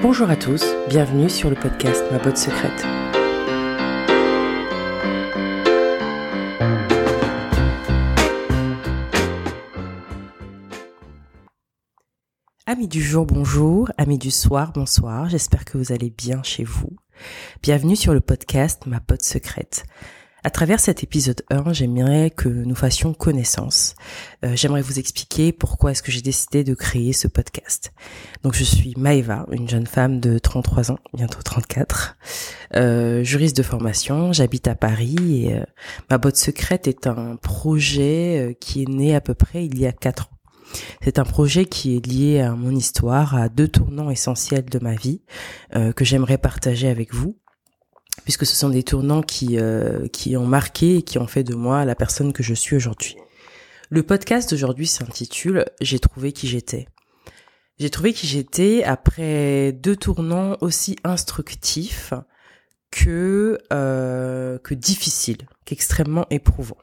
Bonjour à tous, bienvenue sur le podcast Ma botte secrète. Amis du jour, bonjour. Amis du soir, bonsoir. J'espère que vous allez bien chez vous. Bienvenue sur le podcast Ma pote secrète. À travers cet épisode 1, j'aimerais que nous fassions connaissance. Euh, j'aimerais vous expliquer pourquoi est-ce que j'ai décidé de créer ce podcast. Donc je suis Maeva, une jeune femme de 33 ans, bientôt 34, euh, juriste de formation, j'habite à Paris et euh, ma botte secrète est un projet euh, qui est né à peu près il y a 4 ans. C'est un projet qui est lié à mon histoire, à deux tournants essentiels de ma vie que j'aimerais partager avec vous puisque ce sont des tournants qui, euh, qui ont marqué et qui ont fait de moi la personne que je suis aujourd'hui. Le podcast d'aujourd'hui s'intitule J'ai trouvé qui j'étais. J'ai trouvé qui j'étais après deux tournants aussi instructifs que euh, que difficiles, qu'extrêmement éprouvants.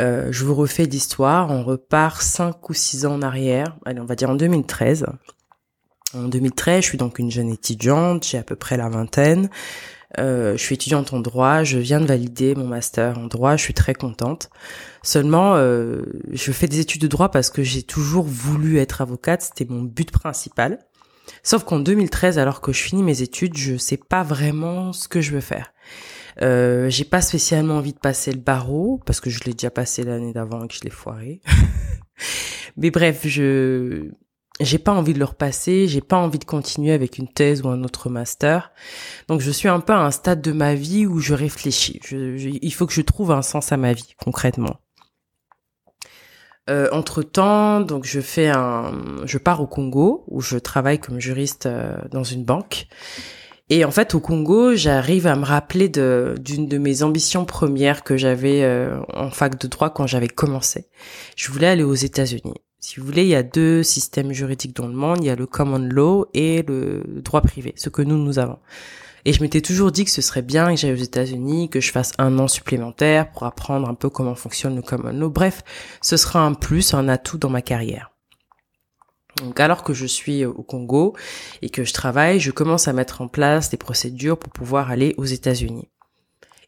Euh, je vous refais l'histoire, on repart cinq ou six ans en arrière, allez on va dire en 2013. En 2013, je suis donc une jeune étudiante, j'ai à peu près la vingtaine. Euh, je suis étudiante en droit, je viens de valider mon master en droit, je suis très contente. Seulement, euh, je fais des études de droit parce que j'ai toujours voulu être avocate, c'était mon but principal. Sauf qu'en 2013, alors que je finis mes études, je sais pas vraiment ce que je veux faire. Euh, j'ai pas spécialement envie de passer le barreau parce que je l'ai déjà passé l'année d'avant et que je l'ai foiré. Mais bref, je j'ai pas envie de le repasser, j'ai pas envie de continuer avec une thèse ou un autre master. Donc je suis un peu à un stade de ma vie où je réfléchis. il faut que je trouve un sens à ma vie concrètement. Euh, entre temps, donc je fais un, je pars au Congo où je travaille comme juriste euh, dans une banque. Et en fait, au Congo, j'arrive à me rappeler de d'une de mes ambitions premières que j'avais euh, en fac de droit quand j'avais commencé. Je voulais aller aux États-Unis. Si vous voulez, il y a deux systèmes juridiques dans le monde. Il y a le common law et le droit privé, ce que nous, nous avons. Et je m'étais toujours dit que ce serait bien que j'aille aux États-Unis, que je fasse un an supplémentaire pour apprendre un peu comment fonctionne le common law. Bref, ce sera un plus, un atout dans ma carrière. Donc alors que je suis au Congo et que je travaille, je commence à mettre en place des procédures pour pouvoir aller aux États-Unis.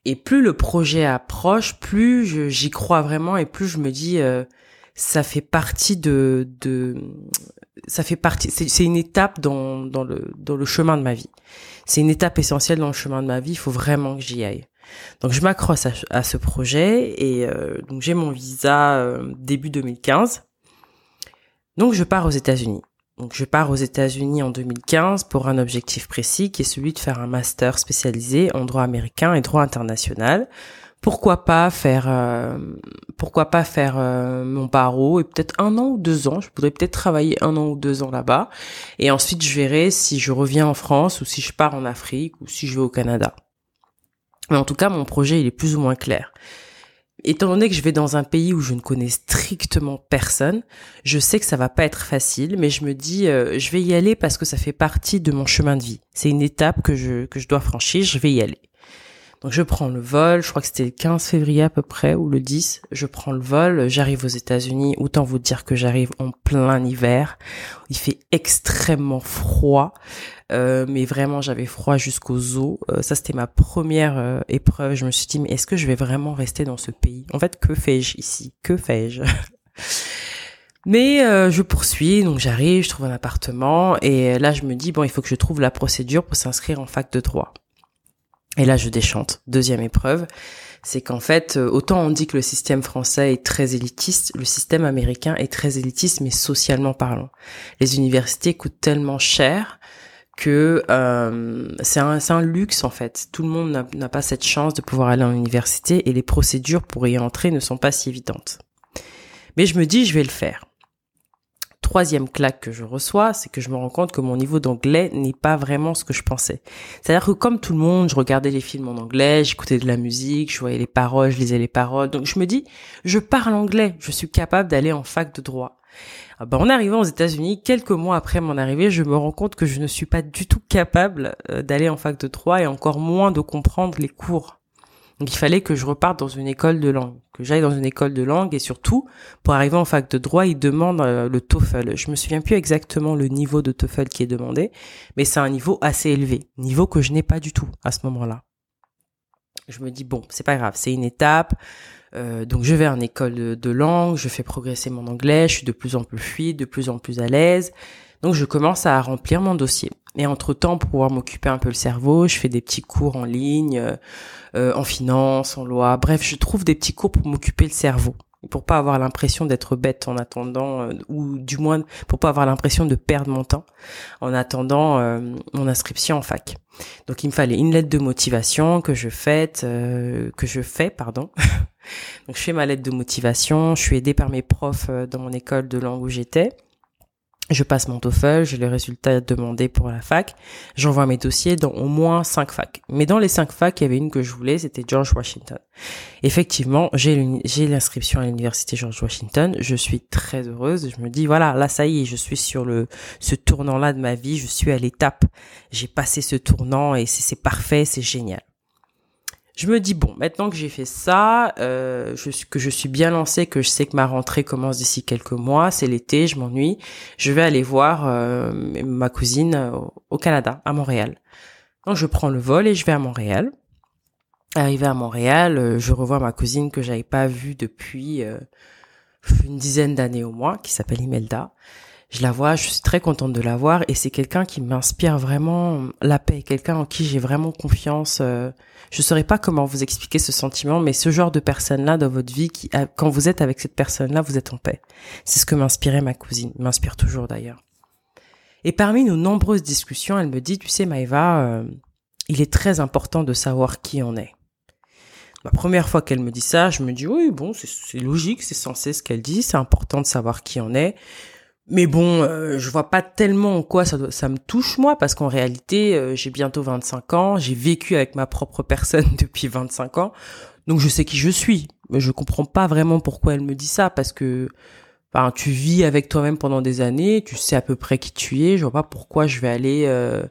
Et plus le projet approche, plus j'y crois vraiment et plus je me dis euh, ça fait partie de, de ça fait partie, c'est une étape dans, dans, le, dans le chemin de ma vie. C'est une étape essentielle dans le chemin de ma vie. Il faut vraiment que j'y aille. Donc je m'accroche à, ce projet et euh, donc j'ai mon visa euh, début 2015. Donc je pars aux États-Unis. Donc je pars aux États-Unis en 2015 pour un objectif précis qui est celui de faire un master spécialisé en droit américain et droit international pourquoi pas faire euh, pourquoi pas faire euh, mon barreau et peut-être un an ou deux ans je voudrais peut-être travailler un an ou deux ans là-bas et ensuite je verrai si je reviens en France ou si je pars en Afrique ou si je vais au Canada mais en tout cas mon projet il est plus ou moins clair étant donné que je vais dans un pays où je ne connais strictement personne, je sais que ça va pas être facile, mais je me dis, euh, je vais y aller parce que ça fait partie de mon chemin de vie. C'est une étape que je que je dois franchir. Je vais y aller. Donc je prends le vol, je crois que c'était le 15 février à peu près ou le 10, je prends le vol, j'arrive aux États-Unis, autant vous dire que j'arrive en plein hiver. Il fait extrêmement froid. Euh, mais vraiment j'avais froid jusqu'aux os. Euh, ça c'était ma première euh, épreuve. Je me suis dit mais est-ce que je vais vraiment rester dans ce pays? En fait, que fais-je ici? Que fais-je? Mais je poursuis, donc j'arrive, je trouve un appartement et là je me dis bon il faut que je trouve la procédure pour s'inscrire en fac de droit. Et là, je déchante. Deuxième épreuve, c'est qu'en fait, euh, autant on dit que le système français est très élitiste, le système américain est très élitiste, mais socialement parlant. Les universités coûtent tellement cher que euh, c'est un, un, luxe en fait. Tout le monde n'a pas cette chance de pouvoir aller en université et les procédures pour y entrer ne sont pas si évidentes. Mais je me dis, je vais le faire troisième claque que je reçois, c'est que je me rends compte que mon niveau d'anglais n'est pas vraiment ce que je pensais. C'est-à-dire que comme tout le monde, je regardais les films en anglais, j'écoutais de la musique, je voyais les paroles, je lisais les paroles. Donc je me dis, je parle anglais, je suis capable d'aller en fac de droit. Ah ben, en arrivant aux États-Unis, quelques mois après mon arrivée, je me rends compte que je ne suis pas du tout capable euh, d'aller en fac de droit et encore moins de comprendre les cours. Donc il fallait que je reparte dans une école de langue. Que j'aille dans une école de langue et surtout pour arriver en fac de droit, ils demandent euh, le TOEFL. Je me souviens plus exactement le niveau de TOEFL qui est demandé, mais c'est un niveau assez élevé, niveau que je n'ai pas du tout à ce moment-là. Je me dis bon, c'est pas grave, c'est une étape. Euh, donc je vais en école de, de, langue, je fais progresser mon anglais, je suis de plus en plus fluide, de plus en plus à l'aise. Donc je commence à remplir mon dossier. Et entre-temps, pour pouvoir m'occuper un peu le cerveau, je fais des petits cours en ligne, euh, euh, en finance, en loi. Bref, je trouve des petits cours pour m'occuper le cerveau, pour pas avoir l'impression d'être bête en attendant, euh, ou du moins pour pas avoir l'impression de perdre mon temps en attendant mon inscription en fac. Donc il me fallait une lettre de motivation que je fais, que je fais, pardon. Donc je fais ma lettre de motivation. Je suis aidée par mes profs dans mon école de langue où j'étais. Je passe mon TOEFL, j'ai les résultats demandés pour la fac. J'envoie mes dossiers dans au moins cinq facs. Mais dans les cinq facs, il y avait une que je voulais, c'était George Washington. Effectivement, j'ai l'inscription à l'université George Washington. Je suis très heureuse. Je me dis voilà, là ça y est, je suis sur le ce tournant-là de ma vie. Je suis à l'étape. J'ai passé ce tournant et c'est parfait, c'est génial je me dis bon, maintenant que j'ai fait ça, euh, je, que je suis bien lancée, que je sais que ma rentrée commence d'ici quelques mois, c'est l'été, je m'ennuie, je vais aller voir euh, ma cousine au, Canada, à Montréal. Donc je prends le vol et je vais à Montréal. Arrivé à Montréal, euh, je revois ma cousine que j'avais pas vue depuis euh, une dizaine d'années au moins, qui s'appelle Imelda je la vois, je suis très contente de la voir et c'est quelqu'un qui m'inspire vraiment la paix, quelqu'un en qui j'ai vraiment confiance. Euh, je saurais pas comment vous expliquer ce sentiment, mais ce genre de personne-là dans votre vie, quand vous êtes avec cette personne-là, vous êtes en paix. C'est ce que m'inspirait ma cousine, m'inspire toujours d'ailleurs. Et parmi nos nombreuses discussions, elle me dit, tu sais Maëva, euh, il est très important de savoir qui on est. La première fois qu'elle me dit ça, je me dis oui, bon, c'est logique, c'est censé ce qu'elle dit, c'est important de savoir qui on est. Mais bon, euh, je vois pas tellement en quoi ça, me touche moi, parce qu'en réalité, euh, j'ai bientôt 25 ans, j'ai vécu avec ma propre personne depuis 25 ans, donc je sais qui je suis. Mais je comprends pas vraiment pourquoi elle me dit ça, parce que enfin, tu vis avec toi-même pendant des années, tu sais à peu près qui tu es, je vois pas pourquoi je vais aller euh,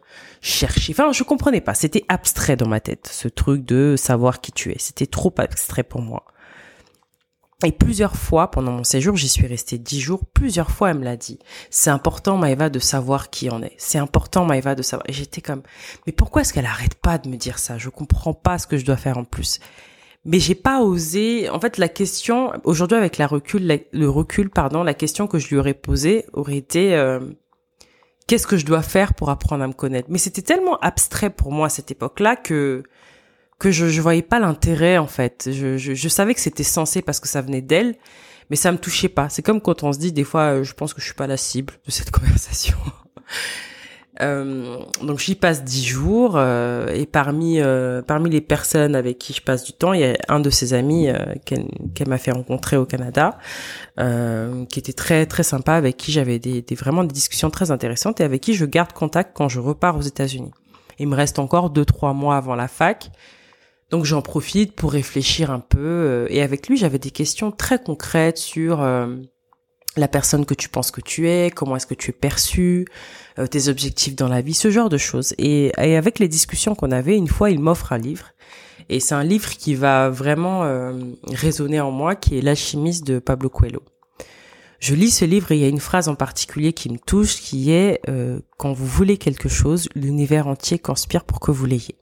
chercher. Enfin, je comprenais pas, c'était abstrait dans ma tête, ce truc de savoir qui tu es. C'était trop abstrait pour moi. Et plusieurs fois, pendant mon séjour, j'y suis restée dix jours, plusieurs fois elle me l'a dit. C'est important, Maëva, de savoir qui on est. C'est important, Maëva, de savoir. Et j'étais comme, mais pourquoi est-ce qu'elle arrête pas de me dire ça? Je comprends pas ce que je dois faire en plus. Mais j'ai pas osé. En fait, la question, aujourd'hui, avec la recul, le recul, pardon, la question que je lui aurais posée aurait été, euh, qu'est-ce que je dois faire pour apprendre à me connaître? Mais c'était tellement abstrait pour moi à cette époque-là que, que je je voyais pas l'intérêt en fait. Je, je, je savais que c'était censé parce que ça venait d'elle, mais ça me touchait pas. C'est comme quand on se dit des fois, euh, je pense que je suis pas la cible de cette conversation. euh, donc j'y passe dix jours euh, et parmi euh, parmi les personnes avec qui je passe du temps, il y a un de ses amis qu'elle qu'elle m'a fait rencontrer au Canada, qui était très très sympa, avec qui j'avais des, des vraiment des discussions très intéressantes et avec qui je garde contact quand je repars aux États-Unis. Il me reste encore deux trois mois avant la fac donc j'en profite pour réfléchir un peu. Euh, et avec lui, j'avais des questions très concrètes sur euh, la personne que tu penses que tu es, comment est-ce que tu es perçu, euh, tes objectifs dans la vie, ce genre de choses. Et, avec les discussions qu'on avait, une fois, il m'offre un livre. Et c'est un livre qui va vraiment résonner en moi, qui est L'alchimiste de Pablo Coelho. Je lis ce livre et il y a une phrase en particulier qui me touche, qui est Quand vous voulez quelque chose, l'univers entier conspire pour que vous l'ayez.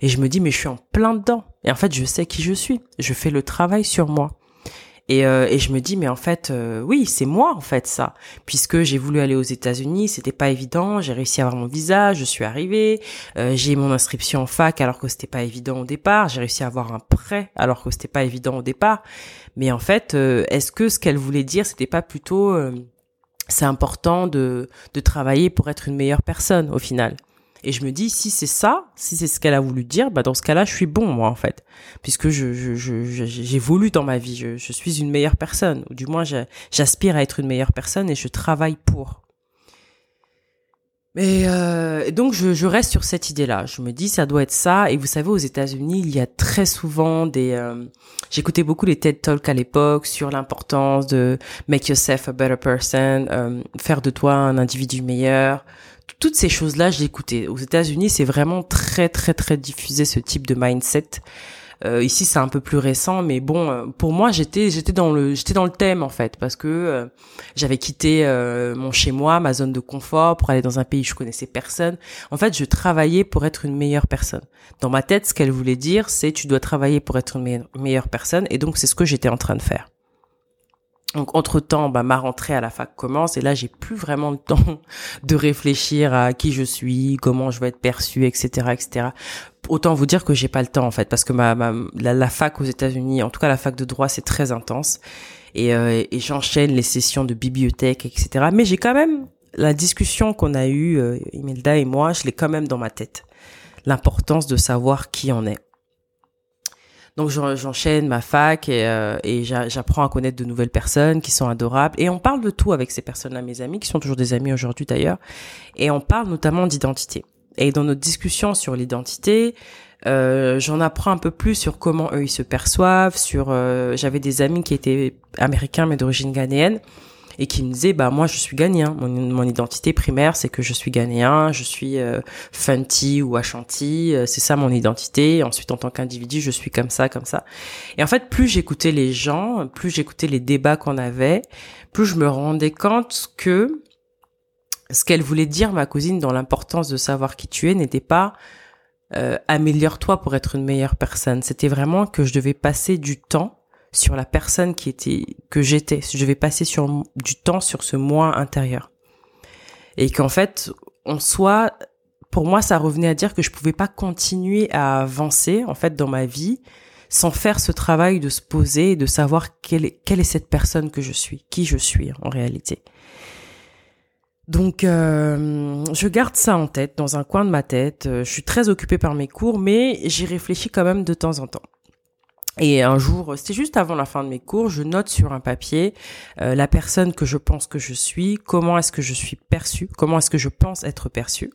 Et je me dis, mais je suis en plein dedans. Et en fait, je sais qui je suis. Je fais le travail sur moi. Et, euh, et je me dis, mais en fait, euh, oui, c'est moi en fait ça, puisque j'ai voulu aller aux États-Unis, c'était pas évident. J'ai réussi à avoir mon visa, je suis arrivée, euh, j'ai mon inscription en fac alors que c'était pas évident au départ. J'ai réussi à avoir un prêt alors que c'était pas évident au départ. Mais en fait, est-ce que ce qu'elle voulait dire, c'était pas plutôt c'est important de, de travailler pour être une meilleure personne au final? Et je me dis, si c'est ça, si c'est ce qu'elle a voulu dire, bah dans ce cas-là, je suis bon moi en fait, puisque je j'ai voulu dans ma vie, je, je, suis une meilleure personne, ou du moins j'aspire à être une meilleure personne et je travaille pour. Mais euh, donc je, je, reste sur cette idée-là. Je me dis ça doit être ça. Et vous savez, aux États-Unis, il y a très souvent des. Euh, J'écoutais beaucoup les TED Talks à l'époque sur l'importance de make yourself a better person, euh, faire de toi un individu meilleur, toutes ces choses-là, je l'écoutais. Aux États-Unis, c'est vraiment très très très diffusé ce type de mindset. Euh, ici, c'est un peu plus récent, mais bon, euh, pour moi, j'étais j'étais dans le j'étais dans le thème en fait, parce que euh, j'avais quitté mon chez moi, ma zone de confort, pour aller dans un pays où je connaissais personne. En fait, je travaillais pour être une meilleure personne. Dans ma tête, ce qu'elle voulait dire, c'est tu dois travailler pour être une meilleure personne, et donc c'est ce que j'étais en train de faire. Donc entre temps, bah, ma rentrée à la fac commence et là j'ai plus vraiment le temps de réfléchir à qui je suis, comment je vais être perçue, etc., etc. Autant vous dire que j'ai pas le temps en fait parce que ma, la, fac aux États-Unis, en tout cas la fac de droit, c'est très intense et, euh, et j'enchaîne les sessions de bibliothèque, etc. Mais j'ai quand même la discussion qu'on a eue, euh, Imelda et moi, je l'ai quand même dans ma tête. L'importance de savoir qui on est. Donc j'enchaîne ma fac et, euh, et j'apprends à connaître de nouvelles personnes qui sont adorables. Et on parle de tout avec ces personnes-là, mes amis, qui sont toujours des amis aujourd'hui d'ailleurs. Et on parle notamment d'identité. Et dans notre discussion sur l'identité, euh, j'en apprends un peu plus sur comment eux ils se perçoivent. Sur, euh, j'avais des amis qui étaient américains mais d'origine ghanéenne et qui me disait bah moi je suis ghanéen. Mon, mon identité primaire c'est que je suis ghanéen je suis euh, Fanti ou Ashanti euh, c'est ça mon identité. Ensuite en tant qu'individu je suis comme ça comme ça. Et en fait plus j'écoutais les gens plus j'écoutais les débats qu'on avait plus je me rendais compte que ce qu'elle voulait dire ma cousine dans l'importance de savoir qui tu es n'était pas euh, améliore-toi pour être une meilleure personne. C'était vraiment que je devais passer du temps sur la personne qui était que j'étais. Je vais passer sur du temps sur ce moi intérieur. Et qu'en fait, en soi, pour moi, ça revenait à dire que je pouvais pas continuer à avancer en fait dans ma vie sans faire ce travail de se poser et de savoir quelle est, quelle est cette personne que je suis, qui je suis en réalité. Donc, euh, je garde ça en tête, dans un coin de ma tête. Je suis très occupée par mes cours, mais j'y réfléchis quand même de temps en temps. Et un jour, c'était juste avant la fin de mes cours, je note sur un papier euh, la personne que je pense que je suis, comment est-ce que je suis perçue, comment est-ce que je pense être perçue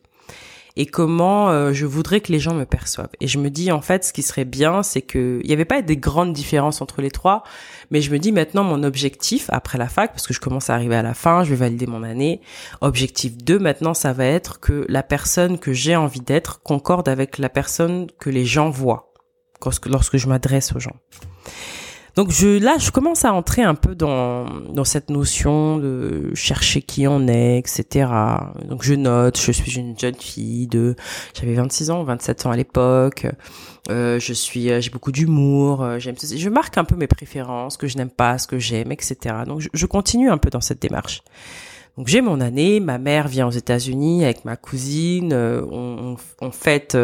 et comment euh, je voudrais que les gens me perçoivent. Et je me dis en fait, ce qui serait bien, c'est que il n'y avait pas des grandes différences entre les trois, mais je me dis maintenant mon objectif après la fac, parce que je commence à arriver à la fin, je vais valider mon année. Objectif 2 maintenant, ça va être que la personne que j'ai envie d'être concorde avec la personne que les gens voient lorsque, je m'adresse aux gens. Donc je là je commence à entrer un peu dans dans cette notion de chercher qui on est etc. Donc je note je suis une jeune fille de j'avais 26 ans 27 ans à l'époque euh, je suis euh, j'ai beaucoup d'humour euh, j'aime je marque un peu mes préférences que je n'aime pas ce que j'aime etc. Donc je, continue un peu dans cette démarche. Donc j'ai mon année ma mère vient aux États-Unis avec ma cousine on fête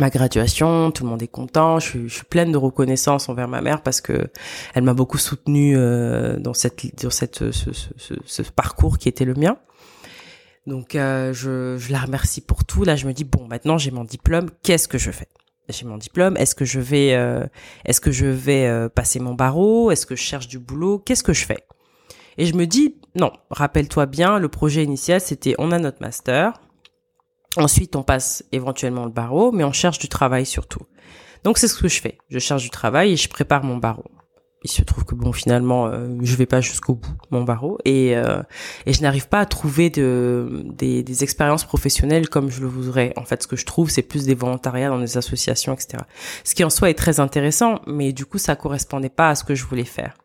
ma graduation, tout le monde est content, je suis, je suis, pleine de reconnaissance envers ma mère parce que elle m'a beaucoup soutenue euh, dans cette dans cette ce, ce, ce, parcours qui était le mien. Donc euh, je, je la remercie pour tout. Là, je me dis bon, maintenant j'ai mon diplôme, qu'est-ce que je fais? J'ai mon diplôme, est-ce que je vais euh, est-ce que je vais euh, passer mon barreau? Est-ce que je cherche du boulot? Qu'est-ce que je fais? Et je me dis non, rappelle-toi bien, le projet initial c'était on a notre master, Ensuite, on passe éventuellement le barreau, mais on cherche du travail surtout. Donc c'est ce que je fais. Je cherche du travail et je prépare mon barreau. Il se trouve que bon finalement euh, je vais pas jusqu'au bout mon barreau et euh, et je n'arrive pas à trouver de des, des expériences professionnelles comme je le voudrais. En fait, ce que je trouve c'est plus des volontariats dans des associations, etc. Ce qui en soi est très intéressant, mais du coup ça correspondait pas à ce que je voulais faire.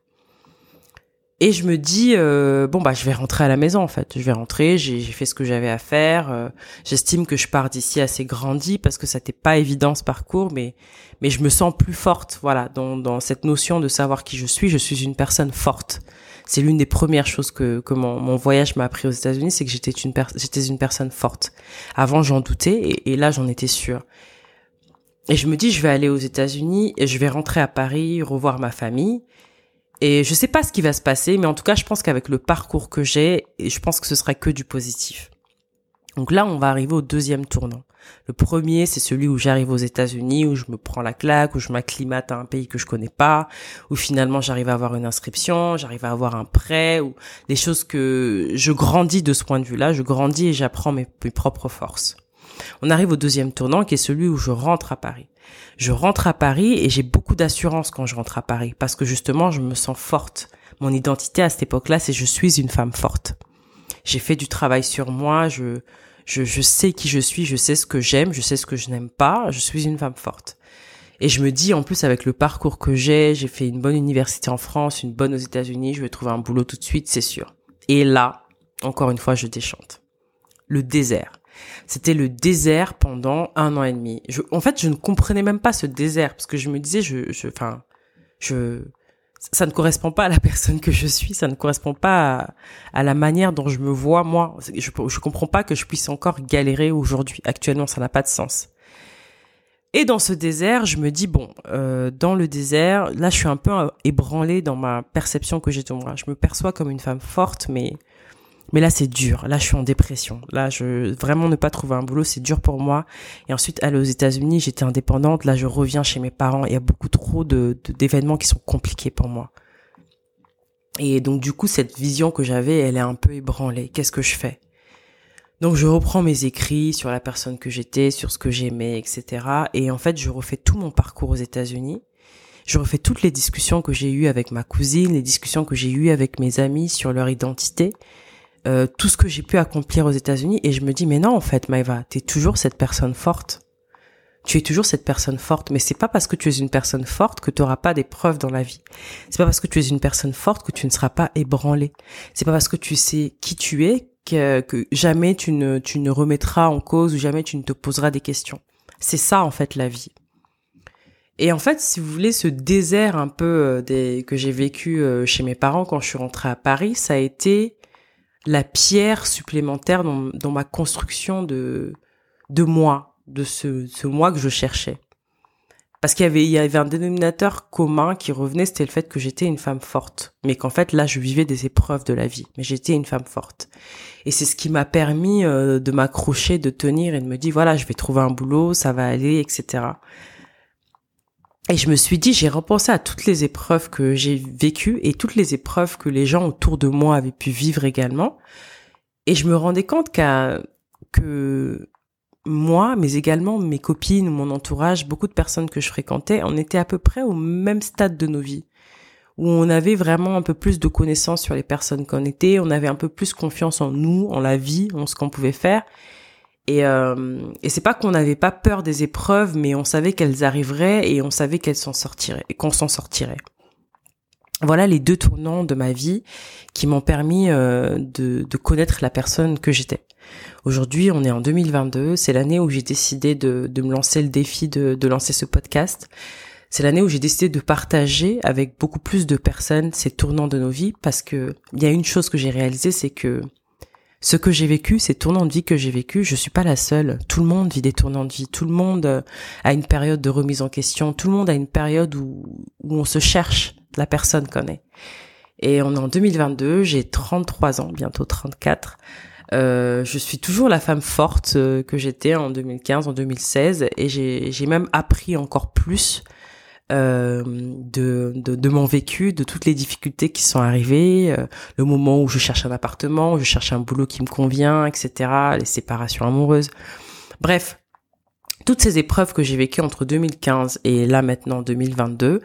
Et je me dis euh, bon bah je vais rentrer à la maison en fait. Je vais rentrer, j'ai fait ce que j'avais à faire. Euh, j'estime que je pars d'ici assez grandi parce que ça n'était pas évident ce parcours, mais mais je me sens plus forte. Voilà, dans, dans cette notion de savoir qui je suis, je suis une personne forte. C'est l'une des premières choses que que mon, mon voyage m'a appris aux États-Unis, c'est que j'étais une j'étais une personne forte. Avant j'en doutais et, et là j'en étais sûre. Et je me dis je vais aller aux États-Unis et je vais rentrer à Paris, revoir ma famille et je sais pas ce qui va se passer, mais en tout cas, je pense qu'avec le parcours que j'ai, je pense que ce sera que du positif. Donc là, on va arriver au deuxième tournant. Le premier, c'est celui où j'arrive aux États-Unis, où je me prends la claque, où je m'acclimate à un pays que je connais pas, où finalement j'arrive à avoir une inscription, j'arrive à avoir un prêt, ou des choses que je grandis de ce point de vue-là, je grandis et j'apprends mes, mes propres forces. On arrive au deuxième tournant qui est celui où je rentre à Paris. Je rentre à Paris et j'ai beaucoup d'assurance quand je rentre à Paris parce que justement je me sens forte. Mon identité à cette époque-là, c'est je suis une femme forte. J'ai fait du travail sur moi, je Je, je sais qui je suis, je sais ce que j'aime, je sais ce que je n'aime pas. Je suis une femme forte. Et je me dis, en plus, avec le parcours que j'ai, j'ai fait une bonne université en France, une bonne aux États-Unis, je vais trouver un boulot tout de suite, c'est sûr. Et là, encore une fois, je déchante. Le désert. C'était le désert pendant un an et demi. En fait, je ne comprenais même pas ce désert parce que je me disais, je, je, enfin, je, ça ne correspond pas à la personne que je suis, ça ne correspond pas à, la manière dont je me vois moi. Je, je comprends pas que je puisse encore galérer aujourd'hui. Actuellement, ça n'a pas de sens. Et dans ce désert, je me dis bon, euh, dans le désert, là, je suis un peu ébranlée dans ma perception que j'ai de moi. Je me perçois comme une femme forte, mais mais là, c'est dur. Là, je suis en dépression. Là, je vraiment ne pas trouver un boulot, c'est dur pour moi. Et ensuite, aller aux États-Unis, j'étais indépendante. Là, je reviens chez mes parents. Il y a beaucoup trop de d'événements qui sont compliqués pour moi. Et donc, du coup, cette vision que j'avais, elle est un peu ébranlée. Qu'est-ce que je fais? Donc je reprends mes écrits sur la personne que j'étais, sur ce que j'aimais, etc. Et en fait, je refais tout mon parcours aux États-Unis. Je refais toutes les discussions que j'ai eues avec ma cousine, les discussions que j'ai eues avec mes amis sur leur identité, euh, tout ce que j'ai pu accomplir aux États-Unis et je me dis mais non en fait Maëva, tu es toujours cette personne forte. Tu es toujours cette personne forte, mais c'est pas parce que tu es une personne forte que tu n'auras pas d'épreuves dans la vie. C'est pas parce que tu es une personne forte que tu ne seras pas ébranlé. C'est pas parce que tu sais qui tu es que, jamais tu ne tu ne remettras en cause ou jamais tu ne te poseras des questions. C'est ça en fait la vie. Et en fait, si vous voulez, ce désert un peu euh, que j'ai vécu euh, chez mes parents quand je suis rentrée à Paris, ça a été la pierre supplémentaire dans, dans ma construction de, de moi, de ce, ce moi que je cherchais. Parce qu'il y avait, il y avait un dénominateur commun qui revenait, c'était le fait que j'étais une femme forte. Mais qu'en fait, là, je vivais des épreuves de la vie. Mais j'étais une femme forte. Et c'est ce qui m'a permis euh, de m'accrocher, de tenir et de me dire, voilà, je vais trouver un boulot, ça va aller, etc. Et je me suis dit, j'ai repensé à toutes les épreuves que j'ai vécues et toutes les épreuves que les gens autour de moi avaient pu vivre également. Et je me rendais compte qu'à, que moi, mais également mes copines, mon entourage, beaucoup de personnes que je fréquentais, on était à peu près au même stade de nos vies, où on avait vraiment un peu plus de connaissances sur les personnes qu'on était, on avait un peu plus confiance en nous, en la vie, en ce qu'on pouvait faire, et, euh, et c'est pas qu'on n'avait pas peur des épreuves, mais on savait qu'elles arriveraient et on savait qu'elles s'en sortiraient et qu'on s'en sortirait. Voilà les deux tournants de ma vie qui m'ont permis euh, de, de, connaître la personne que j'étais. Aujourd'hui, on est en 2022, c'est l'année où j'ai décidé de, de, me lancer le défi de, de lancer ce podcast. C'est l'année où j'ai décidé de partager avec beaucoup plus de personnes ces tournants de nos vies parce que il y a une chose que j'ai réalisée, c'est que ce que j'ai vécu, ces tournants de vie que j'ai vécu, je suis pas la seule. Tout le monde vit des tournants de vie. Tout le monde euh, a une période de remise en question. Tout le monde a une période où, où on se cherche la personne qu'on est. Et on est en 2022, j'ai 33 ans, bientôt 34. Euh, je suis toujours la femme forte euh, que j'étais en 2015, en 2016, et j'ai même appris encore plus euh, de, de, de, mon vécu, de toutes les difficultés qui sont arrivées, euh, le moment où je cherche un appartement, où je cherche un boulot qui me convient, etc., les séparations amoureuses. Bref, toutes ces épreuves que j'ai vécues entre 2015 et là maintenant 2022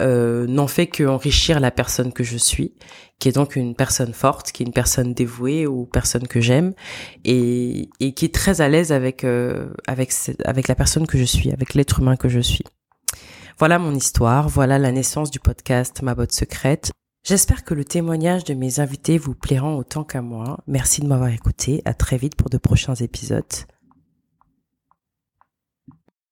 euh, n'ont fait qu'enrichir la personne que je suis, qui est donc une personne forte, qui est une personne dévouée ou personne que j'aime et, et qui est très à l'aise avec euh, avec avec la personne que je suis, avec l'être humain que je suis. Voilà mon histoire, voilà la naissance du podcast Ma botte secrète. J'espère que le témoignage de mes invités vous plaira autant qu'à moi. Merci de m'avoir écouté. À très vite pour de prochains épisodes.